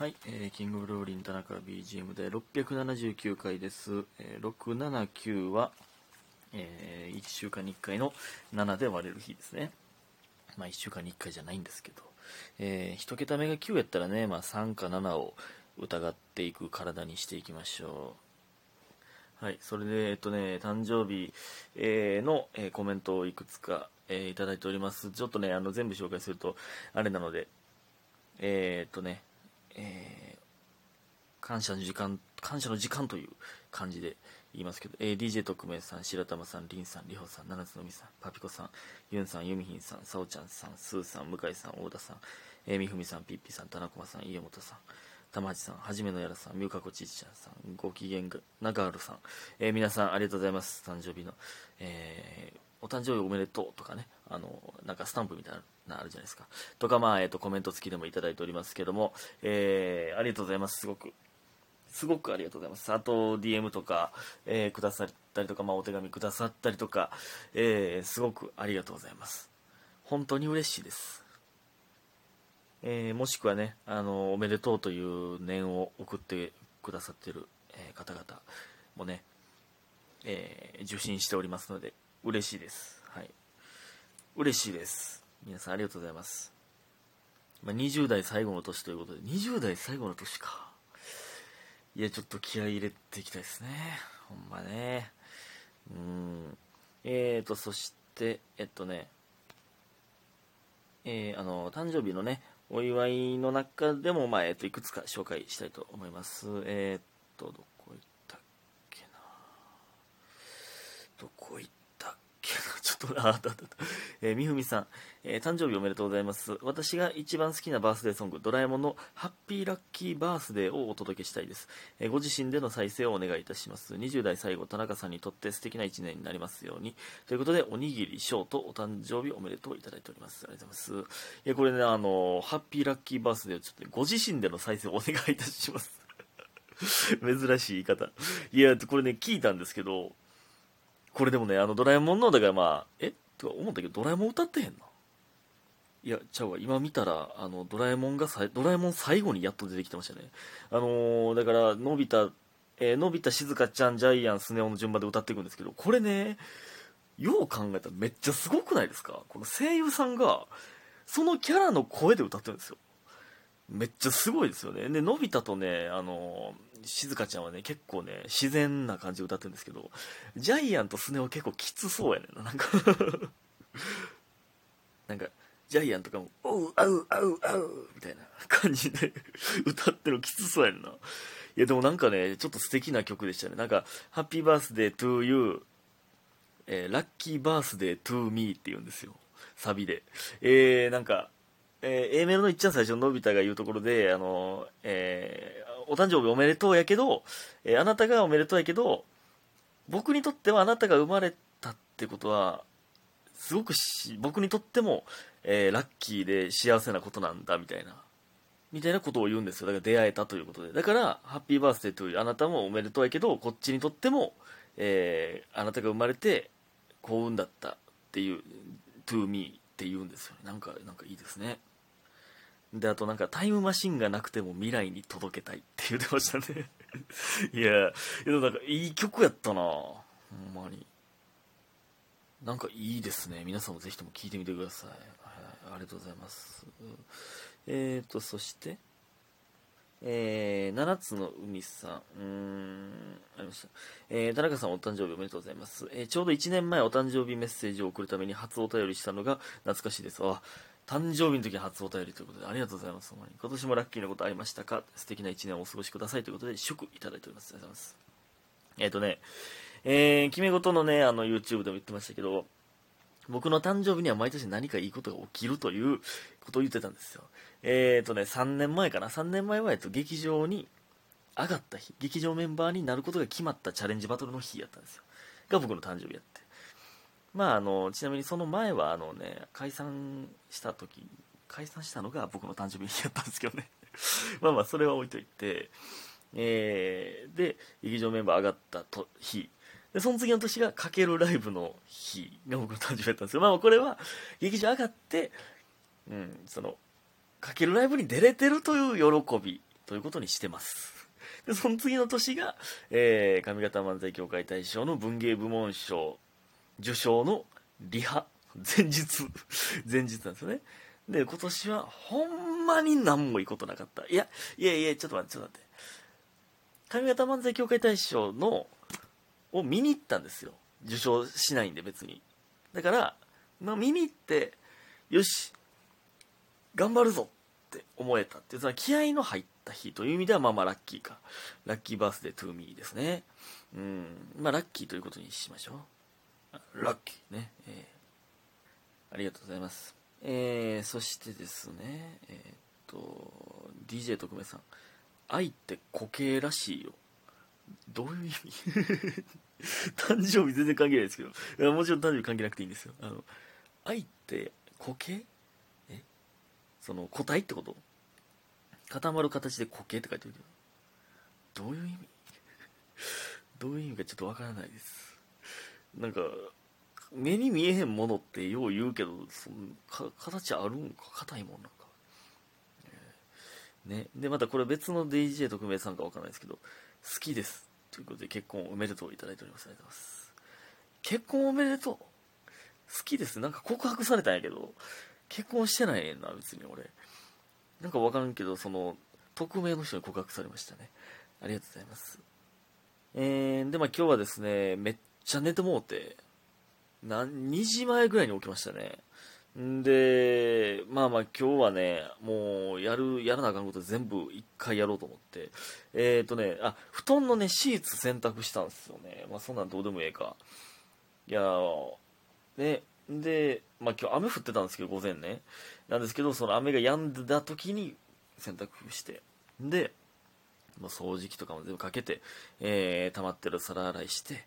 はい、えーキングブルーリン田中 BGM で679回です。えー679は、え1週間に1回の7で割れる日ですね。まあ1週間に1回じゃないんですけど、え1桁目が9やったらね、まあ3か7を疑っていく体にしていきましょう。はい、それで、えっとね、誕生日、えーの、えーコメントをいくつか、えーいただいております。ちょっとね、あの全部紹介するとあれなので、えーっとね、えー感謝の時間、感謝の時間という感じで言いますけど、えー DJ 特命さん、白玉さん、りんさん、りほさん、七つのみさん、パピコさん、ユンさん、ユミヒンさん、さおちゃんさん、スーさん、向井さん、大田さん、えーみふみさん、ピッピさん、田中さん、家元さん、玉八さん、はじめのやらさん、みゅうかこちちちゃんさん、ご機嫌が、ながーるさん、えー皆さんありがとうございます。誕生日の、えーお誕生日おめでとうとかね、あの、なんかスタンプみたいなのあるじゃないですか。とか、まあ、えっ、と、コメント付きでもいただいておりますけども、えーありがとうございます、すごく。すごくありがとうございます。あと、DM とか、えーくださったりとか、まあ、お手紙くださったりとか、えーすごくありがとうございます。本当に嬉しいです。えーもしくはね、あの、おめでとうという念を送ってくださってる、え方々もね、え受信しておりますので、嬉しいです。はい。嬉しいです。皆さんありがとうございます。まあ、20代最後の年ということで、20代最後の年か。いや、ちょっと気合い入れていきたいですね。ほんまね。うん。えーと、そして、えっとね、えーあの、誕生日のね、お祝いの中でも、まあ、えっと、いくつか紹介したいと思います。えーっと、どこ行ったっけな。どこ行ったっけな。ちょっと、あ、あったあった。えーみふみさん、えー誕生日おめでとうございます。私が一番好きなバースデーソング、ドラえもんのハッピーラッキーバースデーをお届けしたいです。えーご自身での再生をお願いいたします。20代最後、田中さんにとって素敵な一年になりますように。ということで、おにぎりショートお誕生日おめでとういただいております。ありがとうございます。いや、これね、あの、ハッピーラッキーバースデーをちょっと、ご自身での再生をお願いいたします。珍しい言い方。いや、これね、聞いたんですけど、これでもね、あの、ドラえもんの、だからまあ、え？とか思ったけど、ドラえもん歌ってへんな。いや、ちゃうわ。今見たら、あの、ドラえもんがさ、ドラえもん最後にやっと出てきてましたね。あのーだから、のび太、えーのび太、しずかちゃん、ジャイアン、スネ夫の順番で歌っていくんですけど、これね、よう考えたらめっちゃすごくないですか？この声優さんが、そのキャラの声で歌ってるんですよ。めっちゃすごいですよね。で、のび太とね、あのーしずかちゃんはね、結構ね、自然な感じで歌ってるんですけど、ジャイアンとスネ夫結構きつそうやねんな。なんか なんか、ジャイアンとかも、おう、あう、あう、あう、みたいな感じで 歌ってるのきつそうやんな。いや、でもなんかね、ちょっと素敵な曲でしたね。なんか、ハッピーバースデートゥーユー、えーラッキーバースデートゥーミーって言うんですよ。サビで。えー、なんか、えー A メロのいっちゃん最初ののび太が言うところで、あの、えーお誕生日おめでとうやけど、えーあなたがおめでとうやけど、僕にとってはあなたが生まれたってことは、すごくし僕にとっても、えーラッキーで幸せなことなんだみたいなみたいなことを言うんですよ。だから出会えたということで。だからハッピーバースデーというあなたもおめでとうやけどこっちにとっても、えーあなたが生まれて幸運だったっていう to me って言うんですよね。なんかなんかいいですね。であとなんかタイムマシンがなくても未来に届けたいって言ってましたね いやでもなんかいい曲やったなほんまになんかいいですね。皆さんもぜひとも聞いてみてください。はい、ありがとうございます。えーと、そして、えー、七つの海さん、うーん、ありました。えー、田中さんお誕生日おめでとうございます。えーちょうど1年前お誕生日メッセージを送るために初お便りしたのが懐かしいです。あ、誕生日の時初お便りということでありがとうございます。今年もラッキーなことありましたか？素敵な1年をお過ごしくださいということで祝いただいております。ありがとうございます。えっ、とね、えー、決め事のね、あの、YouTube でも言ってましたけど、僕の誕生日には毎年何かいいことが起きるということを言ってたんですよ。えっ、とね、3年前かな、3年前は、えっと、劇場に上がった日、劇場メンバーになることが決まったチャレンジバトルの日やったんですよ。が僕の誕生日やって。まあ、あの、ちなみにその前は、あのね、解散した時、解散したのが僕の誕生日やったんですけどね。まあまあ、それは置いといて、えーで、劇場メンバー上がったと日、で、その次の年がかけるライブの日が僕の誕生日だったんですよ。まあこれは、劇場上がって、うん、その、かけるライブに出れてるという喜びということにしてますでその次の年が、えー、上方漫才協会大賞の文芸部門賞受賞のリハ前日。前日なんですよね。で今年はほんまに何もいいことなかった。いやいやいやちょっと待ってちょっと待って。上方漫才協会大賞のを見に行ったんですよ。受賞しないんで別に。だから、まあ、見に行ってよし頑張るぞって思えたっていう。その気合の入った日。という意味ではまあまあラッキーか。ラッキーバースデートゥーミーですね。うん。まあラッキーということにしましょう。ラッキー。ね、えー、ありがとうございます。えー、そしてですねえー、っと DJ 特命さん。愛って固形らしいよ。どういう意味？誕生日全然関係ないですけど。もちろん誕生日関係なくていいんですよ。あの愛って固形？え？その固体ってこと？固まる形で固形って書いてるけど。どういう意味？どういう意味かちょっとわからないです。なんか目に見えへんものってよう言うけどその形あるんか？硬いもんなんか、ね。でまたこれ別の DJ 特命さんかわからないですけど好きです。ということで結婚おめでとういただいております。ありがとうございます。結婚おめでとう？好きです。なんか告白されたんやけど結婚してないな別に俺。なんかわからんけどその匿名の人に告白されましたね。ありがとうございます。えー、でまあ今日はですねめっちゃ寝てもうて何2時前ぐらいに起きましたねんで、まあまあ今日はね、もうやる、やらなあかんこと全部一回やろうと思って、えっ、ー、とね、あ、布団のね、シーツ洗濯したんですよね。まあそんなんどうでもええか。いやね、で、まあ今日雨降ってたんですけど、午前ね。なんですけど、その雨が止んだ時に洗濯して、で、まあ、掃除機とかも全部かけて、えー、溜まってる皿洗いして、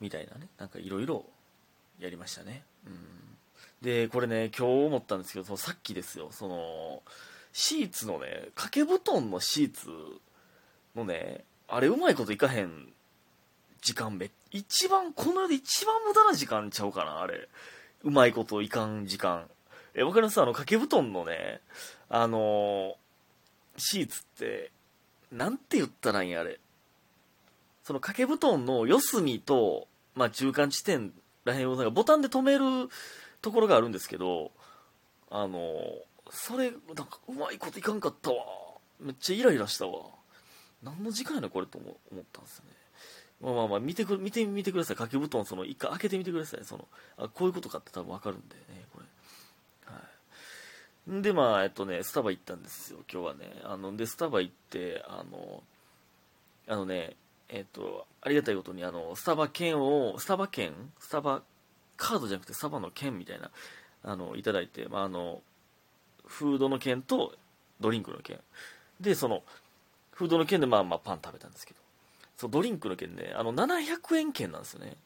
みたいなね、なんかいろいろやりましたね。うん。で、これね、今日思ったんですけど、そのさっきですよ、その、シーツのね、掛け布団のシーツのね、あれうまいこといかへん時間め、一番、この世で一番無駄な時間ちゃうかな、あれ。うまいこといかん時間。え、わかります？あの、掛け布団のね、あのシーツって、なんて言ったらいいんや、あれ。その掛け布団の四隅と、まあ、中間地点らへんをボタンで止めるところがあるんですけどあのそれなんかうまいこといかんかったわ。めっちゃイライラしたわ。何の時間やなこれと思ったんですね。まあまあまあ見てく見てみてください。掛け布団その一回開けてみてください。そのあこういうことかって多分分かるんでねこれ。はい。でまあえっとねスタバ行ったんですよ今日はね。あのでスタバ行ってあのあのねえっとありがたいことにあのスタバ券をスタバ券？スタバカードじゃなくてサバの券みたいなあのいただいて、まあ、あのフードの券とドリンクの券。でそのフードの券でまあまあパン食べたんですけど。そうドリンクの券ねあの700円券なんですよね。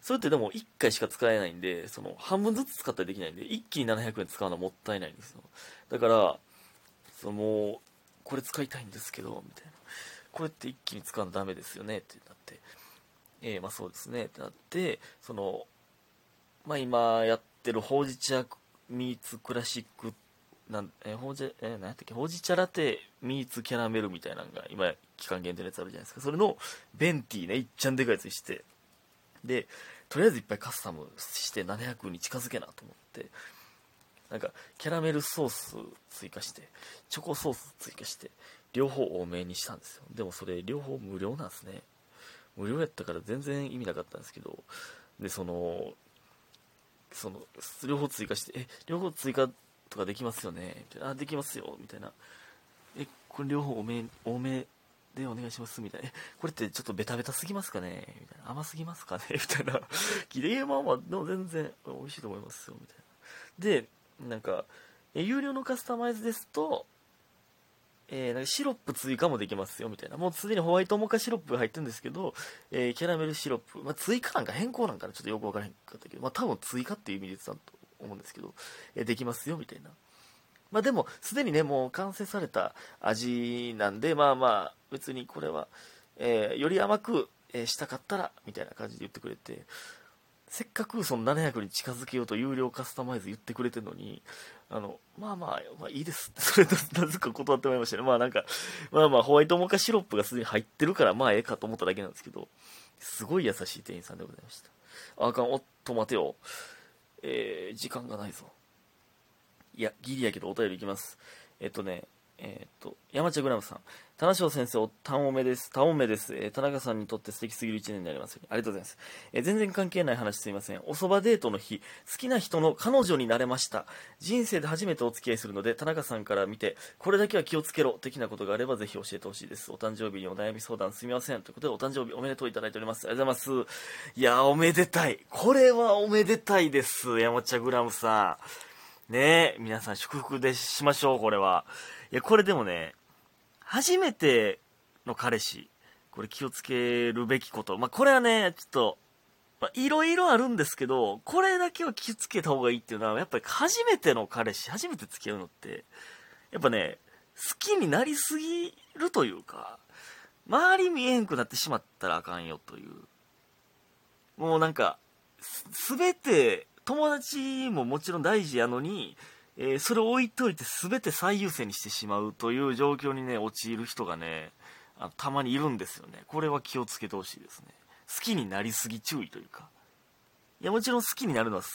それってでも1回しか使えないんでその半分ずつ使ったりできないんで一気に700円使うのはもったいないんですよ。だからそのもうこれ使いたいんですけどみたいな。これって一気に使うのダメですよね？ってなって。えー、まあそうですね。ってなってそのまあ、今やってるほうじ茶ミーツクラシックなんえほうじえ何やったっけ？ほうじ茶ラテミーツキャラメルみたいなのが今期間限定のやつあるじゃないですか。それのベンティーねいっちゃんでかいやつにして。でとりあえずいっぱいカスタムして700に近づけなと思って。なんかキャラメルソース追加してチョコソース追加して両方多めにしたんですよ。でもそれ両方無料なんですね。無料やったから全然意味なかったんですけどでそのその両方追加してえ両方追加とかできますよね？みたいな。あできますよ。みたいな。えこれ両方多め多めでお願いします？みたいな。えこれってちょっとベタベタすぎますかね？みたいな。甘すぎますかね？みたいな。聞いていやまあまあでも全然美味しいと思いますよ。みたいな。でなんかえ有料のカスタマイズですとえー、なんかシロップ追加もできますよみたいな。もうすでにホワイトモカシロップが入ってるんですけど、えー、キャラメルシロップ、まあ、追加なんか変更なんかちょっとよくわからへんかったけど、まあ、多分追加っていう意味で言ってたと思うんですけど、えー、できますよみたいな。まあでも、すでにね、もう完成された味なんで、まあまあ、別にこれは、え、より甘く、えしたかったら、みたいな感じで言ってくれて、せっかくその700に近づけようと有料カスタマイズ言ってくれてるのに、あの、まあまあ、まあいいですって。それとなぜか断ってもらいましたね。まあなんか、まあまあホワイトモカシロップがすでに入ってるから、まあええかと思っただけなんですけど、すごい優しい店員さんでございました。あかん、おっと待てよ。えー、時間がないぞ。いや、ギリやけどお便りいきます。えっとね、えー、っと、山茶グラムさん。田中先生、お、たんおめです。たんおめです。えー、田中さんにとって素敵すぎる一年になりますように。ありがとうございます。えー、全然関係ない話すいません。お蕎麦デートの日、好きな人の彼女になれました。人生で初めてお付き合いするので、田中さんから見て、これだけは気をつけろ、的なことがあればぜひ教えてほしいです。お誕生日にお悩み相談すみません。ということで、お誕生日おめでとういただいております。ありがとうございます。いやおめでたい。これはおめでたいです。山茶グラムさん。ねえ、皆さん祝福でしましょう、これは。いや、これでもね、初めての彼氏、これ気をつけるべきこと。まあ、これはね、ちょっと、まあ、いろいろあるんですけど、これだけは気をつけた方がいいっていうのは、やっぱり初めての彼氏、初めて付き合うのって、やっぱね、好きになりすぎるというか、周り見えんくなってしまったらあかんよという。もうなんか、すべて、友達ももちろん大事やのに、えー、それを置いといて全て最優先にしてしまうという状況にね、陥る人がね、あたまにいるんですよね。これは気をつけてほしいですね。好きになりすぎ注意というか。いや、もちろん好きになるのは、好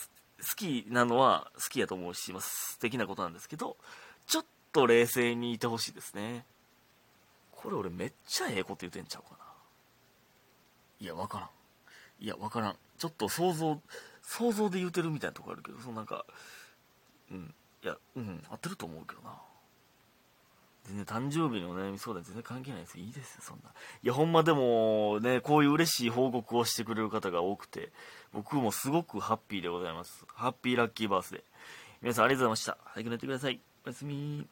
きなのは好きやと思うし、まあ、素敵なことなんですけど、ちょっと冷静にいてほしいですね。これ俺めっちゃええこと言うてんちゃうかな。いや、わからん。いや、わからん。ちょっと想像、想像で言うてるみたいなとこあるけど、そのなんか、うん。いや、うん、合ってると思うけどな。全然誕生日のお悩み相談全然関係ないですいいですよ、そんな。いや、ほんまでもね、こういう嬉しい報告をしてくれる方が多くて、僕もすごくハッピーでございます。ハッピーラッキーバースデー。皆さんありがとうございました。早く寝てください。おやすみ